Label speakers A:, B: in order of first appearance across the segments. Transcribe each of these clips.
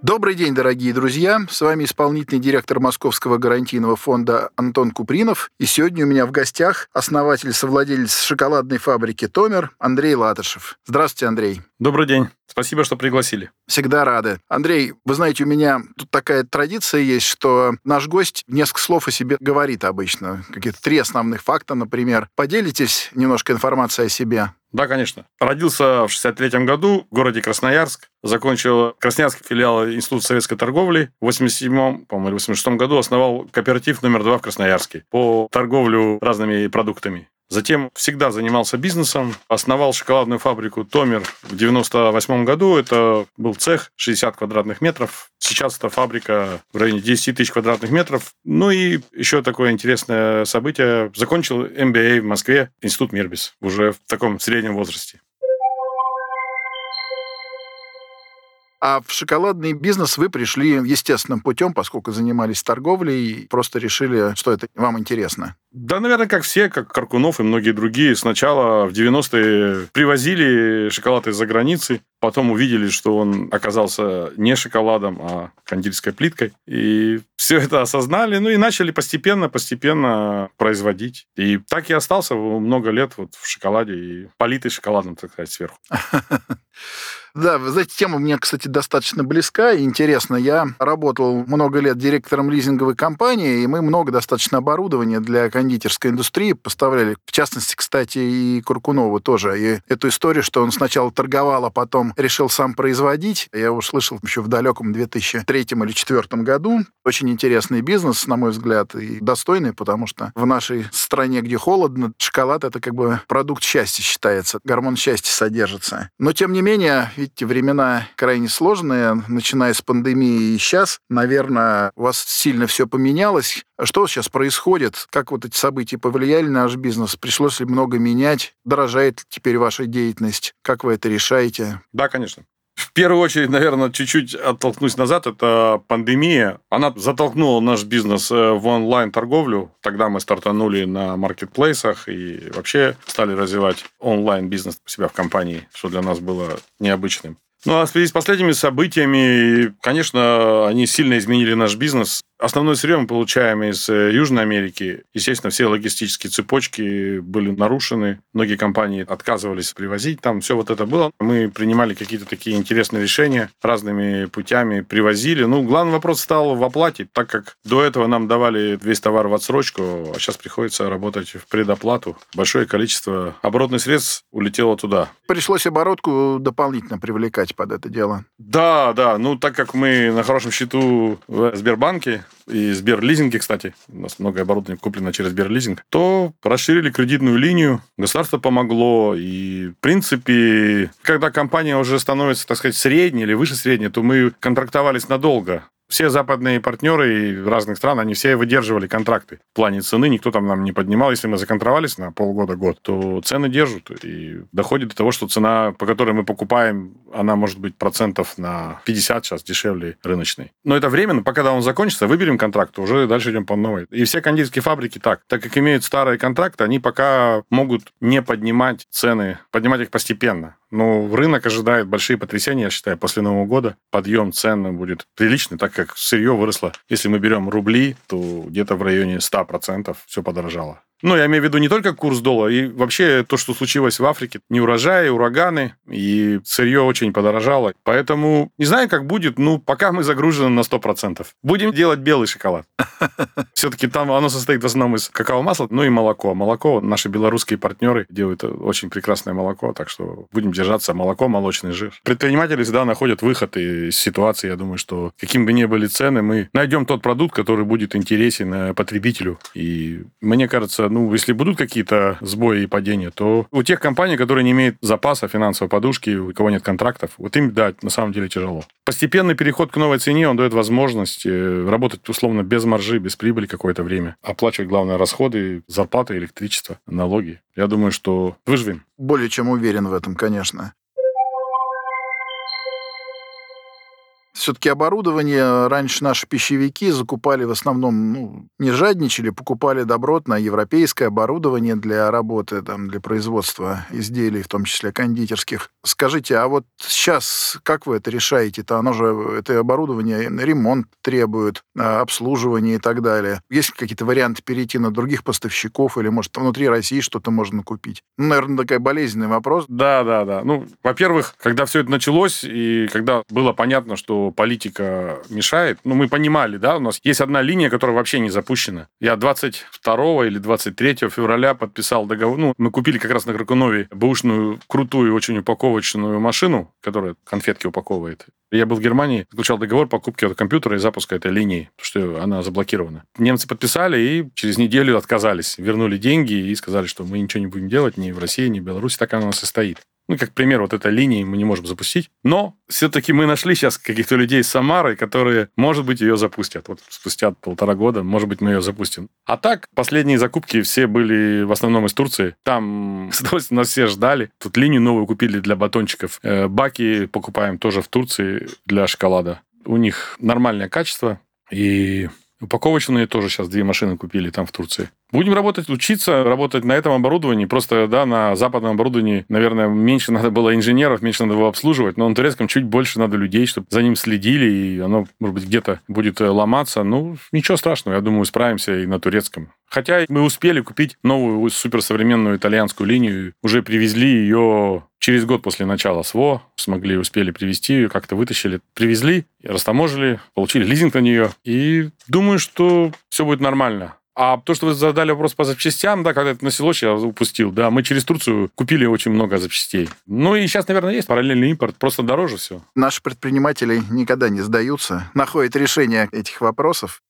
A: Добрый день, дорогие друзья. С вами исполнительный директор Московского гарантийного фонда Антон Купринов. И сегодня у меня в гостях основатель, совладелец шоколадной фабрики «Томер» Андрей Латышев. Здравствуйте, Андрей.
B: Добрый день. Спасибо, что пригласили.
A: Всегда рады. Андрей, вы знаете, у меня тут такая традиция есть, что наш гость несколько слов о себе говорит обычно. Какие-то три основных факта, например. Поделитесь немножко информацией о себе.
B: Да, конечно. Родился в 63 году в городе Красноярск. Закончил Красноярский филиал Института советской торговли. В 87 по-моему, или 86 году основал кооператив номер два в Красноярске по торговлю разными продуктами. Затем всегда занимался бизнесом, основал шоколадную фабрику «Томер» в 98 году. Это был цех 60 квадратных метров. Сейчас эта фабрика в районе 10 тысяч квадратных метров. Ну и еще такое интересное событие. Закончил MBA в Москве, Институт Мирбис, уже в таком среднем возрасте.
A: А в шоколадный бизнес вы пришли естественным путем, поскольку занимались торговлей и просто решили, что это вам интересно.
B: Да, наверное, как все, как Каркунов и многие другие. Сначала в 90-е привозили шоколад из-за границы, потом увидели, что он оказался не шоколадом, а кондитерской плиткой. И все это осознали, ну и начали постепенно-постепенно производить. И так и остался много лет вот в шоколаде и политый шоколадом, так сказать, сверху.
A: Да, вы знаете, тема мне, кстати, достаточно близка и интересна. Я работал много лет директором лизинговой компании, и мы много достаточно оборудования для кондитерской индустрии поставляли. В частности, кстати, и Куркунову тоже. И эту историю, что он сначала торговал, а потом решил сам производить, я услышал еще в далеком 2003 или 2004 году. Очень интересный бизнес, на мой взгляд, и достойный, потому что в нашей стране, где холодно, шоколад — это как бы продукт счастья считается, гормон счастья содержится. Но, тем не менее, видите, времена крайне сложные, начиная с пандемии и сейчас. Наверное, у вас сильно все поменялось. Что сейчас происходит? Как вот эти события повлияли на наш бизнес? Пришлось ли много менять? Дорожает ли теперь ваша деятельность? Как вы это решаете?
B: Да, конечно. В первую очередь, наверное, чуть-чуть оттолкнусь назад, это пандемия. Она затолкнула наш бизнес э, в онлайн-торговлю. Тогда мы стартанули на маркетплейсах и вообще стали развивать онлайн-бизнес у себя в компании, что для нас было необычным. Ну, а в связи с последними событиями, конечно, они сильно изменили наш бизнес. Основной сырье мы получаем из э, Южной Америки. Естественно, все логистические цепочки были нарушены. Многие компании отказывались привозить. Там все вот это было. Мы принимали какие-то такие интересные решения разными путями, привозили. Ну, главный вопрос стал в оплате, так как до этого нам давали весь товар в отсрочку, а сейчас приходится работать в предоплату. Большое количество оборотных средств улетело туда.
A: Пришлось оборотку дополнительно привлекать под это дело.
B: Да, да. Ну, так как мы на хорошем счету в Сбербанке, и Сберлизинге, кстати, у нас много оборудования куплено через Сберлизинг, то расширили кредитную линию, государство помогло, и, в принципе, когда компания уже становится, так сказать, средней или выше средней, то мы контрактовались надолго. Все западные партнеры разных стран, они все выдерживали контракты. В плане цены никто там нам не поднимал. Если мы законтровались на полгода-год, то цены держат. И доходит до того, что цена, по которой мы покупаем, она может быть процентов на 50 сейчас дешевле рыночной. Но это временно. Пока он закончится, выберем контракт, уже дальше идем по новой. И все кондитерские фабрики так. Так как имеют старые контракты, они пока могут не поднимать цены, поднимать их постепенно. Ну, рынок ожидает большие потрясения, я считаю, после Нового года. Подъем цен будет приличный, так как сырье выросло. Если мы берем рубли, то где-то в районе 100% все подорожало. Ну, я имею в виду не только курс доллара, и вообще то, что случилось в Африке. Неурожаи, ураганы, и сырье очень подорожало. Поэтому не знаю, как будет, ну, пока мы загружены на 100%. Будем делать белый шоколад. Все-таки там оно состоит в основном из какао-масла, ну и молоко. Молоко наши белорусские партнеры делают очень прекрасное молоко, так что будем держаться молоко, молочный жир. Предприниматели всегда находят выход из ситуации. Я думаю, что каким бы ни были цены, мы найдем тот продукт, который будет интересен э, потребителю. И мне кажется, ну, если будут какие-то сбои и падения, то у тех компаний, которые не имеют запаса финансовой подушки, у кого нет контрактов, вот им, да, на самом деле тяжело. Постепенный переход к новой цене, он дает возможность э, работать условно без маржи, без прибыли какое-то время. Оплачивать, главное, расходы, зарплаты, электричество, налоги. Я думаю, что выживем.
A: Более чем уверен в этом, конечно. Все-таки оборудование раньше наши пищевики закупали в основном, ну, не жадничали, покупали добротное европейское оборудование для работы, там, для производства изделий, в том числе кондитерских. Скажите, а вот сейчас как вы это решаете-то? Оно же, это оборудование ремонт требует, а, обслуживание и так далее. Есть какие-то варианты перейти на других поставщиков или, может, внутри России что-то можно купить? Ну, наверное, такой болезненный вопрос.
B: Да, да, да. Ну, во-первых, когда все это началось, и когда было понятно, что политика мешает. Ну, мы понимали, да, у нас есть одна линия, которая вообще не запущена. Я 22 или 23 февраля подписал договор. Ну, мы купили как раз на Кракунове бэушную, крутую, очень упаковочную машину, которая конфетки упаковывает. Я был в Германии, заключал договор покупки этого компьютера и запуска этой линии, потому что она заблокирована. Немцы подписали и через неделю отказались. Вернули деньги и сказали, что мы ничего не будем делать ни в России, ни в Беларуси. Так она у нас и стоит. Ну, как пример, вот этой линии мы не можем запустить. Но все-таки мы нашли сейчас каких-то людей с Самары, которые, может быть, ее запустят. Вот спустя полтора года, может быть, мы ее запустим. А так, последние закупки все были в основном из Турции. Там, с нас все ждали. Тут линию новую купили для батончиков. Э, баки покупаем тоже в Турции для шоколада. У них нормальное качество. И упаковочные тоже сейчас две машины купили там в Турции. Будем работать, учиться, работать на этом оборудовании. Просто, да, на западном оборудовании, наверное, меньше надо было инженеров, меньше надо было обслуживать, но на турецком чуть больше надо людей, чтобы за ним следили, и оно, может быть, где-то будет э, ломаться. Ну, ничего страшного, я думаю, справимся и на турецком. Хотя мы успели купить новую суперсовременную итальянскую линию, уже привезли ее через год после начала СВО, смогли, успели привезти ее, как-то вытащили, привезли, растаможили, получили лизинг на нее, и думаю, что все будет нормально. А то, что вы задали вопрос по запчастям, да, когда это началось, я упустил. Да, мы через Турцию купили очень много запчастей. Ну и сейчас, наверное, есть параллельный импорт, просто дороже все.
A: Наши предприниматели никогда не сдаются, находят решение этих вопросов.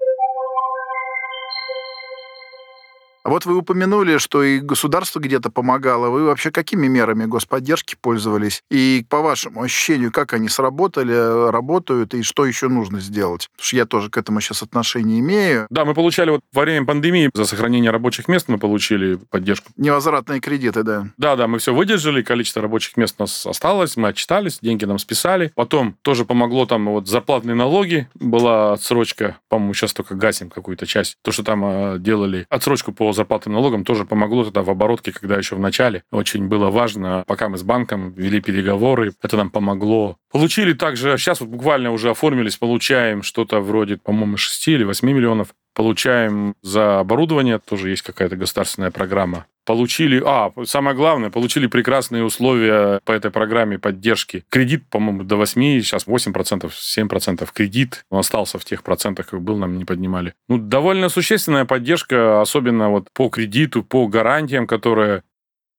A: Вот вы упомянули, что и государство где-то помогало. Вы вообще какими мерами господдержки пользовались? И по вашему ощущению, как они сработали, работают, и что еще нужно сделать? Потому что я тоже к этому сейчас отношение имею.
B: Да, мы получали вот во время пандемии за сохранение рабочих мест мы получили поддержку.
A: Невозвратные кредиты, да.
B: Да, да, мы все выдержали, количество рабочих мест у нас осталось, мы отчитались, деньги нам списали. Потом тоже помогло там вот зарплатные налоги, была отсрочка, по-моему, сейчас только гасим какую-то часть. То, что там э, делали отсрочку по зарплатным налогам тоже помогло тогда в оборотке, когда еще в начале очень было важно, пока мы с банком вели переговоры, это нам помогло. Получили также, сейчас вот буквально уже оформились, получаем что-то вроде, по-моему, 6 или 8 миллионов получаем за оборудование, тоже есть какая-то государственная программа. Получили, а, самое главное, получили прекрасные условия по этой программе поддержки. Кредит, по-моему, до 8, сейчас 8%, 7% кредит. Он остался в тех процентах, как был, нам не поднимали. Ну, довольно существенная поддержка, особенно вот по кредиту, по гарантиям, которые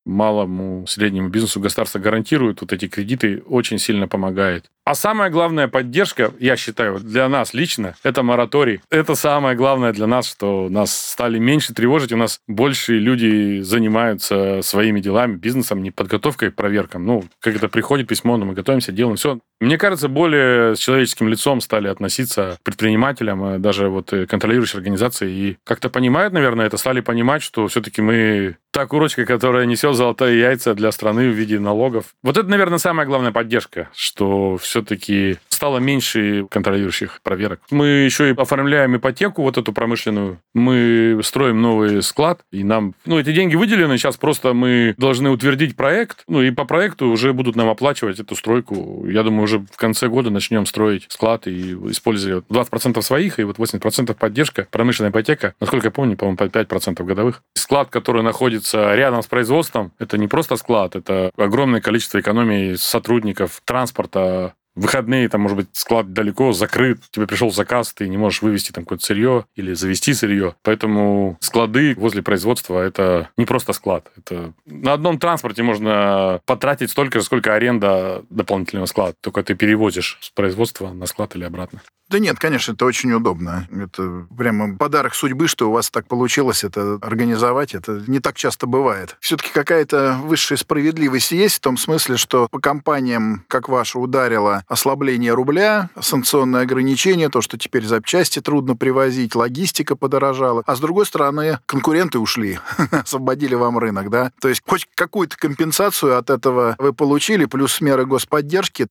B: малому, среднему бизнесу государство гарантирует вот эти кредиты, очень сильно помогает. А самая главная поддержка, я считаю, для нас лично, это мораторий. Это самое главное для нас, что нас стали меньше тревожить, у нас больше люди занимаются своими делами, бизнесом, не подготовкой к проверкам. Ну, как это приходит письмо, но мы готовимся, делаем все. Мне кажется, более с человеческим лицом стали относиться к предпринимателям, э, даже вот э, контролирующие организации, и как-то понимают, наверное, это, стали понимать, что все-таки мы та курочка, которая несет золотые яйца для страны в виде налогов. Вот это, наверное, самая главная поддержка, что все все-таки стало меньше контролирующих проверок. Мы еще и оформляем ипотеку вот эту промышленную. Мы строим новый склад, и нам... Ну, эти деньги выделены, сейчас просто мы должны утвердить проект, ну, и по проекту уже будут нам оплачивать эту стройку. Я думаю, уже в конце года начнем строить склад и используя 20% своих, и вот 80% поддержка, промышленная ипотека, насколько я помню, по-моему, по 5% годовых. Склад, который находится рядом с производством, это не просто склад, это огромное количество экономии сотрудников, транспорта, выходные, там, может быть, склад далеко, закрыт, тебе пришел заказ, ты не можешь вывести там какое-то сырье или завести сырье. Поэтому склады возле производства – это не просто склад. Это на одном транспорте можно потратить столько же, сколько аренда дополнительного склада. Только ты перевозишь с производства на склад или обратно.
A: Да нет, конечно, это очень удобно. Это прямо подарок судьбы, что у вас так получилось это организовать. Это не так часто бывает. Все-таки какая-то высшая справедливость есть в том смысле, что по компаниям, как ваша, ударило ослабление рубля, санкционные ограничения, то, что теперь запчасти трудно привозить, логистика подорожала. А с другой стороны, конкуренты ушли, освободили вам рынок, да? То есть хоть какую-то компенсацию от этого вы получили, плюс меры господдержки.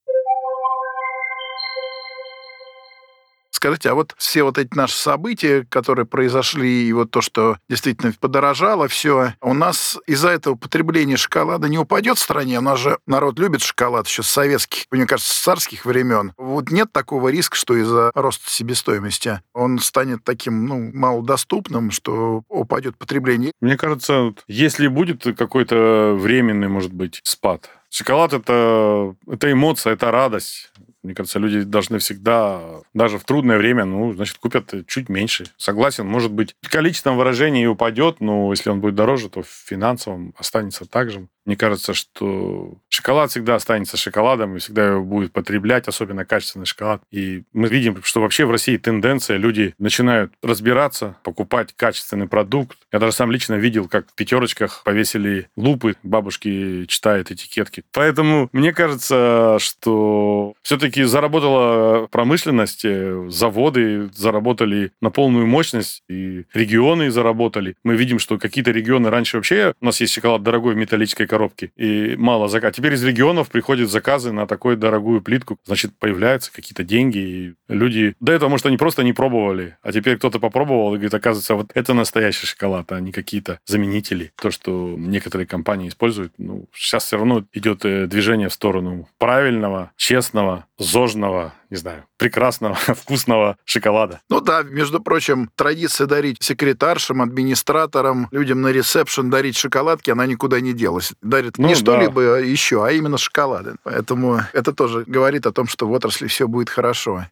A: Скажите, а вот все вот эти наши события, которые произошли, и вот то, что действительно подорожало все, у нас из-за этого потребление шоколада не упадет в стране? У нас же народ любит шоколад еще с советских, мне кажется, с царских времен. Вот нет такого риска, что из-за роста себестоимости он станет таким, ну, малодоступным, что упадет потребление?
B: Мне кажется, если будет какой-то временный, может быть, спад, Шоколад это, это эмоция, это радость. Мне кажется, люди должны всегда, даже в трудное время, ну, значит, купят чуть меньше. Согласен, может быть, в количественном выражении упадет, но если он будет дороже, то в финансовом останется так же. Мне кажется, что шоколад всегда останется шоколадом и всегда его будет потреблять, особенно качественный шоколад. И мы видим, что вообще в России тенденция, люди начинают разбираться, покупать качественный продукт. Я даже сам лично видел, как в пятерочках повесили лупы, бабушки читают этикетки. Поэтому мне кажется, что все-таки заработала промышленность, э, заводы заработали на полную мощность, и регионы заработали. Мы видим, что какие-то регионы раньше вообще... У нас есть шоколад дорогой в металлической коробке, коробки, и мало заказов. Теперь из регионов приходят заказы на такую дорогую плитку, значит, появляются какие-то деньги, и люди... До этого, может, они просто не пробовали, а теперь кто-то попробовал и говорит, оказывается, вот это настоящий шоколад, а не какие-то заменители. То, что некоторые компании используют, ну, сейчас все равно идет э, движение в сторону правильного, честного, зожного, не знаю, прекрасного, вкусного шоколада.
A: Ну да, между прочим, традиция дарить секретаршам, администраторам, людям на ресепшн дарить шоколадки, она никуда не делась. Дарят ну, не да. что-либо еще, а именно шоколады. Поэтому это тоже говорит о том, что в отрасли все будет хорошо.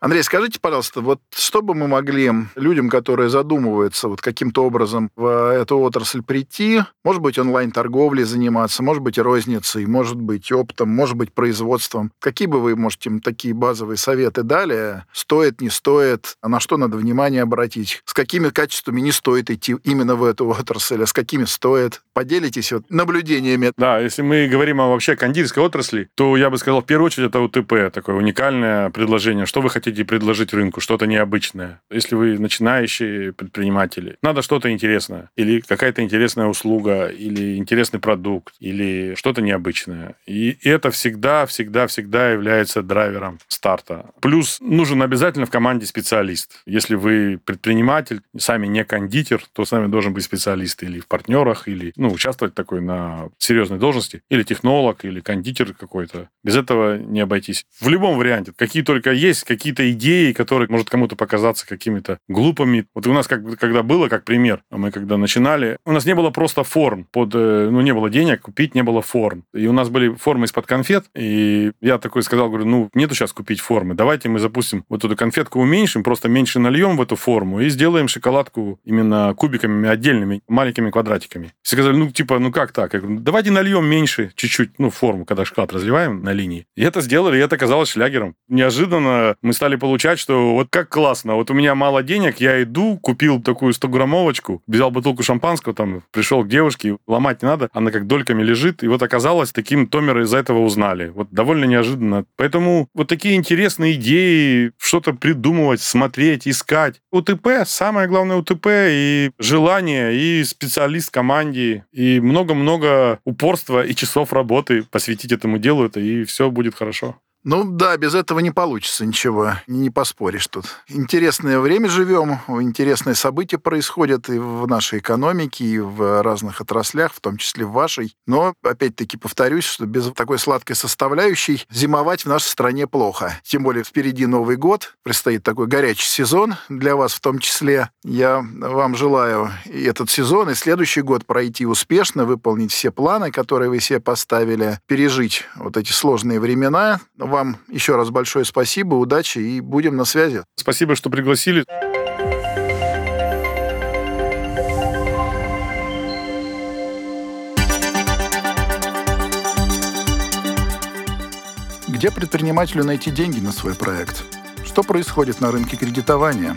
A: Андрей, скажите, пожалуйста, вот что бы мы могли людям, которые задумываются вот каким-то образом в эту отрасль прийти, может быть, онлайн-торговлей заниматься, может быть, розницей, может быть, оптом, может быть, производством. Какие бы вы, можете, им такие базовые советы дали? Стоит, не стоит? А на что надо внимание обратить? С какими качествами не стоит идти именно в эту отрасль, а с какими стоит? Поделитесь вот наблюдениями.
B: Да, если мы говорим о вообще кондитерской отрасли, то я бы сказал, в первую очередь, это УТП, такое уникальное предложение. Что вы хотите хотите предложить рынку, что-то необычное. Если вы начинающие предприниматели, надо что-то интересное. Или какая-то интересная услуга, или интересный продукт, или что-то необычное. И это всегда, всегда, всегда является драйвером старта. Плюс нужен обязательно в команде специалист. Если вы предприниматель, сами не кондитер, то с вами должен быть специалист или в партнерах, или ну, участвовать такой на серьезной должности, или технолог, или кондитер какой-то. Без этого не обойтись. В любом варианте. Какие только есть, какие какие-то идеи, которые может кому-то показаться какими-то глупыми. Вот у нас как, когда было, как пример, мы когда начинали, у нас не было просто форм под, э, ну, не было денег, купить не было форм. И у нас были формы из-под конфет, и я такой сказал, говорю, ну, нету сейчас купить формы, давайте мы запустим вот эту конфетку уменьшим, просто меньше нальем в эту форму и сделаем шоколадку именно кубиками отдельными, маленькими квадратиками. Все сказали, ну, типа, ну как так? Я говорю, давайте нальем меньше чуть-чуть, ну, форму, когда шоколад разливаем на линии. И это сделали, и это оказалось шлягером. Неожиданно мы стали получать, что вот как классно, вот у меня мало денег, я иду, купил такую 100-граммовочку, взял бутылку шампанского, там, пришел к девушке, ломать не надо, она как дольками лежит, и вот оказалось, таким томеры из-за этого узнали. Вот довольно неожиданно. Поэтому вот такие интересные идеи, что-то придумывать, смотреть, искать. УТП, самое главное УТП, и желание, и специалист команде, и много-много упорства и часов работы посвятить этому делу, это и все будет хорошо.
A: Ну да, без этого не получится ничего, не поспоришь тут. Интересное время живем, интересные события происходят и в нашей экономике, и в разных отраслях, в том числе в вашей. Но, опять-таки, повторюсь, что без такой сладкой составляющей зимовать в нашей стране плохо. Тем более впереди Новый год, предстоит такой горячий сезон для вас в том числе. Я вам желаю и этот сезон, и следующий год пройти успешно, выполнить все планы, которые вы себе поставили, пережить вот эти сложные времена, еще раз большое спасибо, удачи и будем на связи.
B: Спасибо, что пригласили.
A: Где предпринимателю найти деньги на свой проект? Что происходит на рынке кредитования?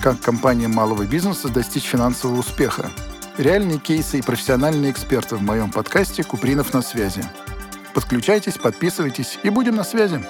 A: Как компания малого бизнеса достичь финансового успеха? Реальные кейсы и профессиональные эксперты в моем подкасте «Купринов на связи». Подключайтесь, подписывайтесь и будем на связи.